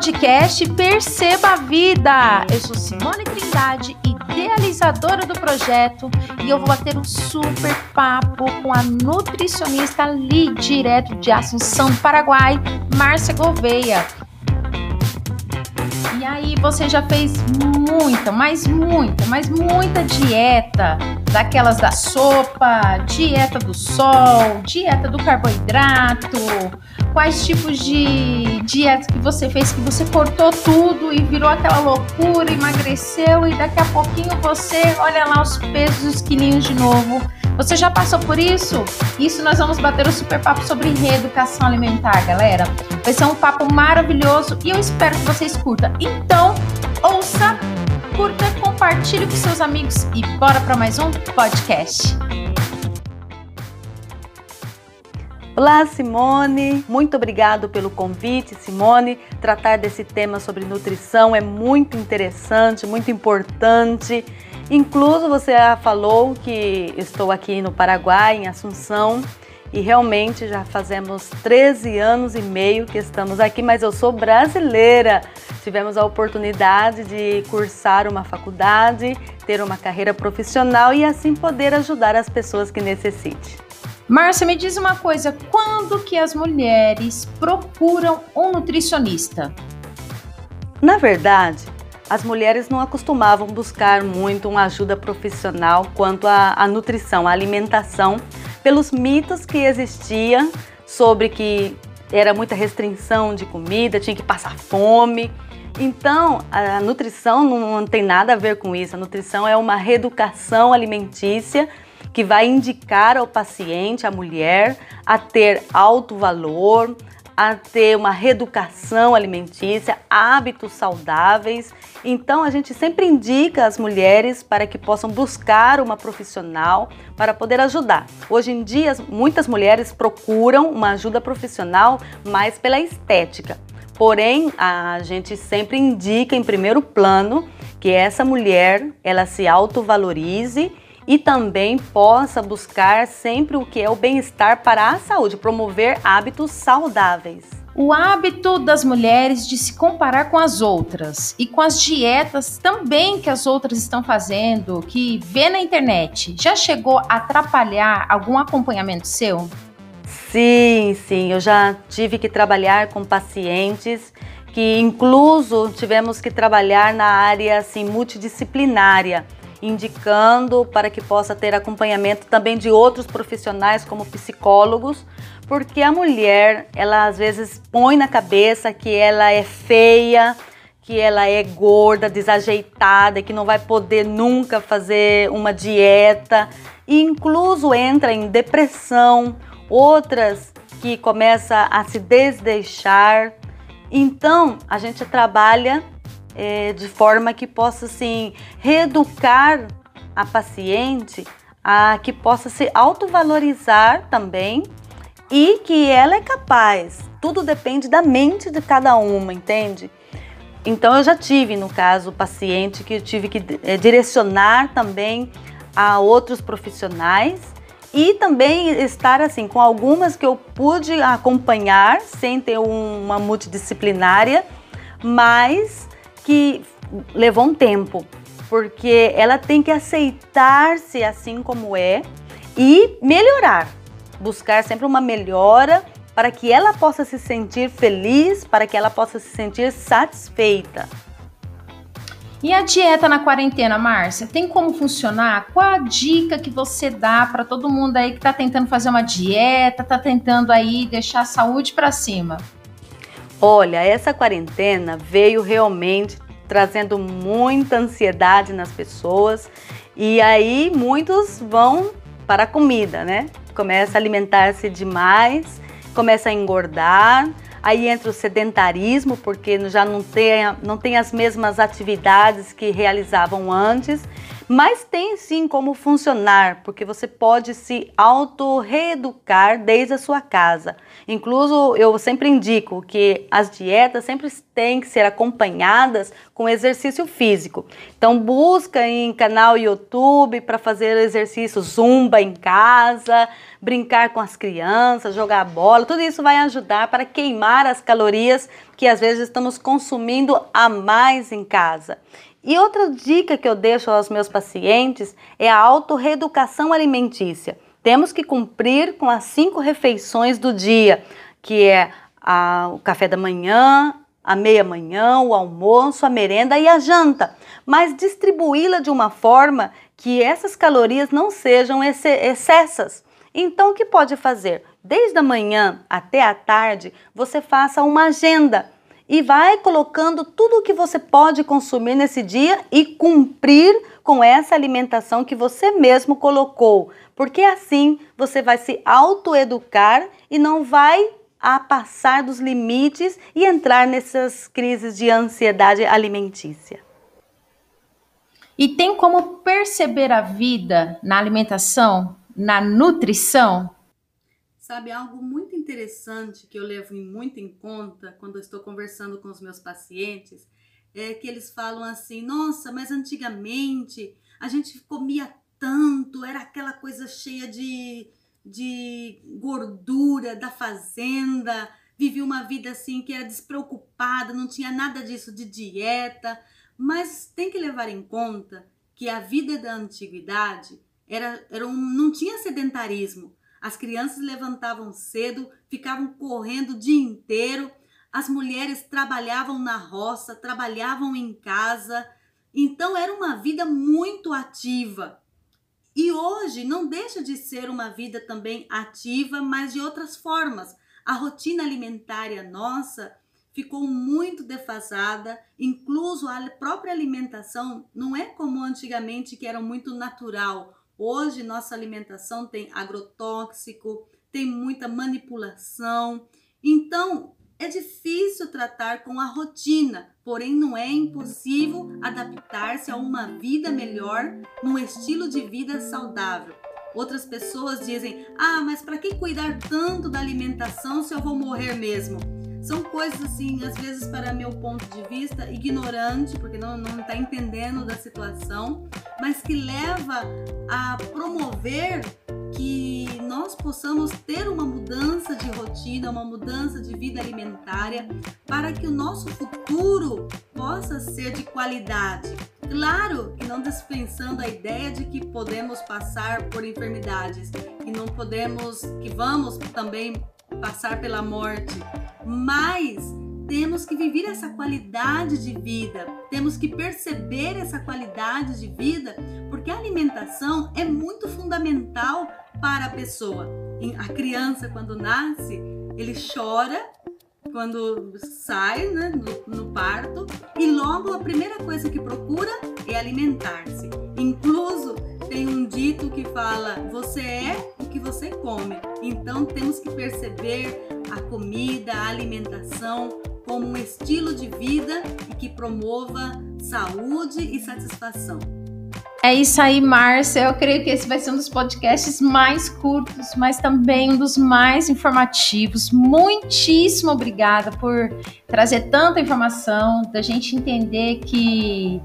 podcast Perceba a Vida. Eu sou Simone Trindade, idealizadora do projeto, e eu vou bater um super papo com a nutricionista ali direto de Assunção, Paraguai, Márcia Gouveia. E aí, você já fez muita, mas muita, mas muita dieta, daquelas da sopa, dieta do sol, dieta do carboidrato, quais tipos de dieta que você fez que você cortou tudo e virou aquela loucura, emagreceu e daqui a pouquinho você olha lá os pesos, os quilinhos de novo. Você já passou por isso? Isso nós vamos bater o super papo sobre reeducação alimentar, galera. Vai ser um papo maravilhoso e eu espero que vocês curtam. Então, ouça, curta, compartilhe com seus amigos e bora para mais um podcast. Olá, Simone. Muito obrigado pelo convite, Simone. Tratar desse tema sobre nutrição é muito interessante, muito importante. Incluso você falou que estou aqui no Paraguai, em Assunção, e realmente já fazemos 13 anos e meio que estamos aqui, mas eu sou brasileira. Tivemos a oportunidade de cursar uma faculdade, ter uma carreira profissional e assim poder ajudar as pessoas que necessitem. Márcia, me diz uma coisa, quando que as mulheres procuram um nutricionista? Na verdade, as mulheres não acostumavam buscar muito uma ajuda profissional quanto à, nutrição, à alimentação, pelos mitos que existiam sobre que era muita restrição de comida, tinha que passar fome. Então, a nutrição não tem nada a ver com isso. A nutrição é uma reeducação alimentícia que vai indicar ao paciente, à mulher, a ter alto valor, a ter uma reeducação alimentícia, hábitos saudáveis. Então a gente sempre indica as mulheres para que possam buscar uma profissional para poder ajudar. Hoje em dia muitas mulheres procuram uma ajuda profissional mais pela estética. Porém, a gente sempre indica em primeiro plano que essa mulher ela se autovalorize e também possa buscar sempre o que é o bem-estar para a saúde, promover hábitos saudáveis. O hábito das mulheres de se comparar com as outras e com as dietas também que as outras estão fazendo, que vê na internet, já chegou a atrapalhar algum acompanhamento seu? Sim, sim, eu já tive que trabalhar com pacientes que incluso tivemos que trabalhar na área assim multidisciplinária indicando para que possa ter acompanhamento também de outros profissionais como psicólogos, porque a mulher, ela às vezes põe na cabeça que ela é feia, que ela é gorda, desajeitada, que não vai poder nunca fazer uma dieta, e incluso entra em depressão, outras que começa a se desdeixar. Então, a gente trabalha é, de forma que possa assim reeducar a paciente a que possa se autovalorizar também e que ela é capaz. Tudo depende da mente de cada uma, entende? Então eu já tive no caso paciente que eu tive que é, direcionar também a outros profissionais e também estar assim com algumas que eu pude acompanhar sem ter uma multidisciplinária, mas que levou um tempo, porque ela tem que aceitar-se assim como é e melhorar, buscar sempre uma melhora para que ela possa se sentir feliz, para que ela possa se sentir satisfeita. E a dieta na quarentena, Márcia, tem como funcionar? Qual a dica que você dá para todo mundo aí que está tentando fazer uma dieta, está tentando aí deixar a saúde para cima? Olha, essa quarentena veio realmente trazendo muita ansiedade nas pessoas e aí muitos vão para a comida, né? Começa a alimentar-se demais, começa a engordar, aí entra o sedentarismo, porque já não tem, não tem as mesmas atividades que realizavam antes mas tem sim como funcionar, porque você pode se auto-reeducar desde a sua casa. Incluso eu sempre indico que as dietas sempre têm que ser acompanhadas com exercício físico. Então busca em canal YouTube para fazer exercício zumba em casa, brincar com as crianças, jogar bola, tudo isso vai ajudar para queimar as calorias que às vezes estamos consumindo a mais em casa. E outra dica que eu deixo aos meus pacientes é a autorreeducação alimentícia. Temos que cumprir com as cinco refeições do dia, que é a, o café da manhã, a meia-manhã, o almoço, a merenda e a janta, mas distribuí-la de uma forma que essas calorias não sejam excessas. Então, o que pode fazer? Desde a manhã até a tarde, você faça uma agenda e vai colocando tudo o que você pode consumir nesse dia e cumprir com essa alimentação que você mesmo colocou, porque assim você vai se autoeducar e não vai a passar dos limites e entrar nessas crises de ansiedade alimentícia. E tem como perceber a vida na alimentação, na nutrição? Sabe, algo muito interessante que eu levo muito em conta quando eu estou conversando com os meus pacientes é que eles falam assim: nossa, mas antigamente a gente comia tanto, era aquela coisa cheia de de gordura da fazenda, vivia uma vida assim que era despreocupada, não tinha nada disso de dieta, mas tem que levar em conta que a vida da antiguidade era, era um, não tinha sedentarismo. As crianças levantavam cedo, ficavam correndo o dia inteiro, as mulheres trabalhavam na roça, trabalhavam em casa, então era uma vida muito ativa. E hoje não deixa de ser uma vida também ativa, mas de outras formas. A rotina alimentária nossa ficou muito defasada, incluso a própria alimentação não é como antigamente que era muito natural. Hoje nossa alimentação tem agrotóxico, tem muita manipulação. Então, é difícil tratar com a rotina, porém não é impossível adaptar-se a uma vida melhor, num estilo de vida saudável. Outras pessoas dizem: "Ah, mas para que cuidar tanto da alimentação se eu vou morrer mesmo?" São coisas assim, às vezes para meu ponto de vista ignorante, porque não não está entendendo da situação, mas que leva a promover que nós possamos ter uma mudança de rotina, uma mudança de vida alimentária, para que o nosso futuro possa ser de qualidade. Claro que não dispensando a ideia de que podemos passar por enfermidades, que não podemos, que vamos também passar pela morte, mas temos que viver essa qualidade de vida, temos que perceber essa qualidade de vida, porque a alimentação é muito fundamental para a pessoa. A criança, quando nasce, ele chora quando sai né, no, no parto e logo a primeira coisa que procura é alimentar-se. Incluso tem um dito que fala: você é o que você come. Então temos que perceber a comida, a alimentação como um estilo de vida e que promova saúde e satisfação. É isso aí, Márcia. Eu creio que esse vai ser um dos podcasts mais curtos, mas também um dos mais informativos. Muitíssimo obrigada por trazer tanta informação, da gente entender que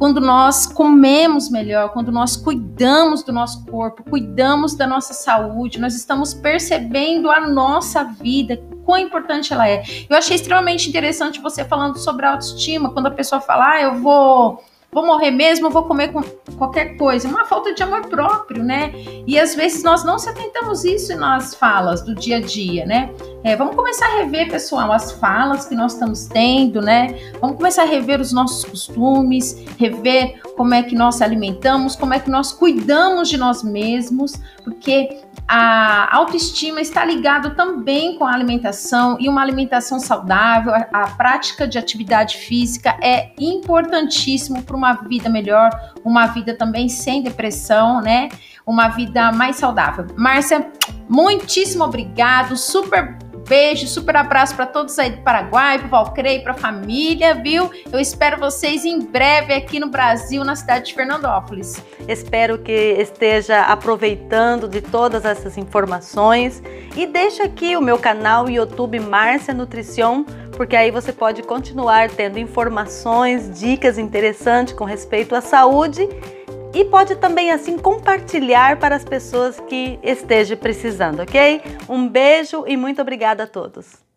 quando nós comemos melhor, quando nós cuidamos do nosso corpo, cuidamos da nossa saúde, nós estamos percebendo a nossa vida, quão importante ela é. Eu achei extremamente interessante você falando sobre autoestima, quando a pessoa fala, ah, eu vou vou morrer mesmo, vou comer com qualquer coisa. É uma falta de amor próprio, né? E às vezes nós não se atentamos isso nas falas do dia a dia, né? É, vamos começar a rever, pessoal, as falas que nós estamos tendo, né? Vamos começar a rever os nossos costumes, rever como é que nós alimentamos, como é que nós cuidamos de nós mesmos, porque a autoestima está ligado também com a alimentação e uma alimentação saudável, a, a prática de atividade física é importantíssimo para uma vida melhor, uma vida também sem depressão, né? Uma vida mais saudável. Márcia, muitíssimo obrigado, super beijo, super abraço para todos aí do Paraguai, para o Valcrei, para a família, viu? Eu espero vocês em breve aqui no Brasil, na cidade de Fernandópolis. Espero que esteja aproveitando de todas essas informações e deixa aqui o meu canal YouTube Márcia Nutrição, porque aí você pode continuar tendo informações, dicas interessantes com respeito à saúde e pode também assim compartilhar para as pessoas que estejam precisando, ok? Um beijo e muito obrigada a todos.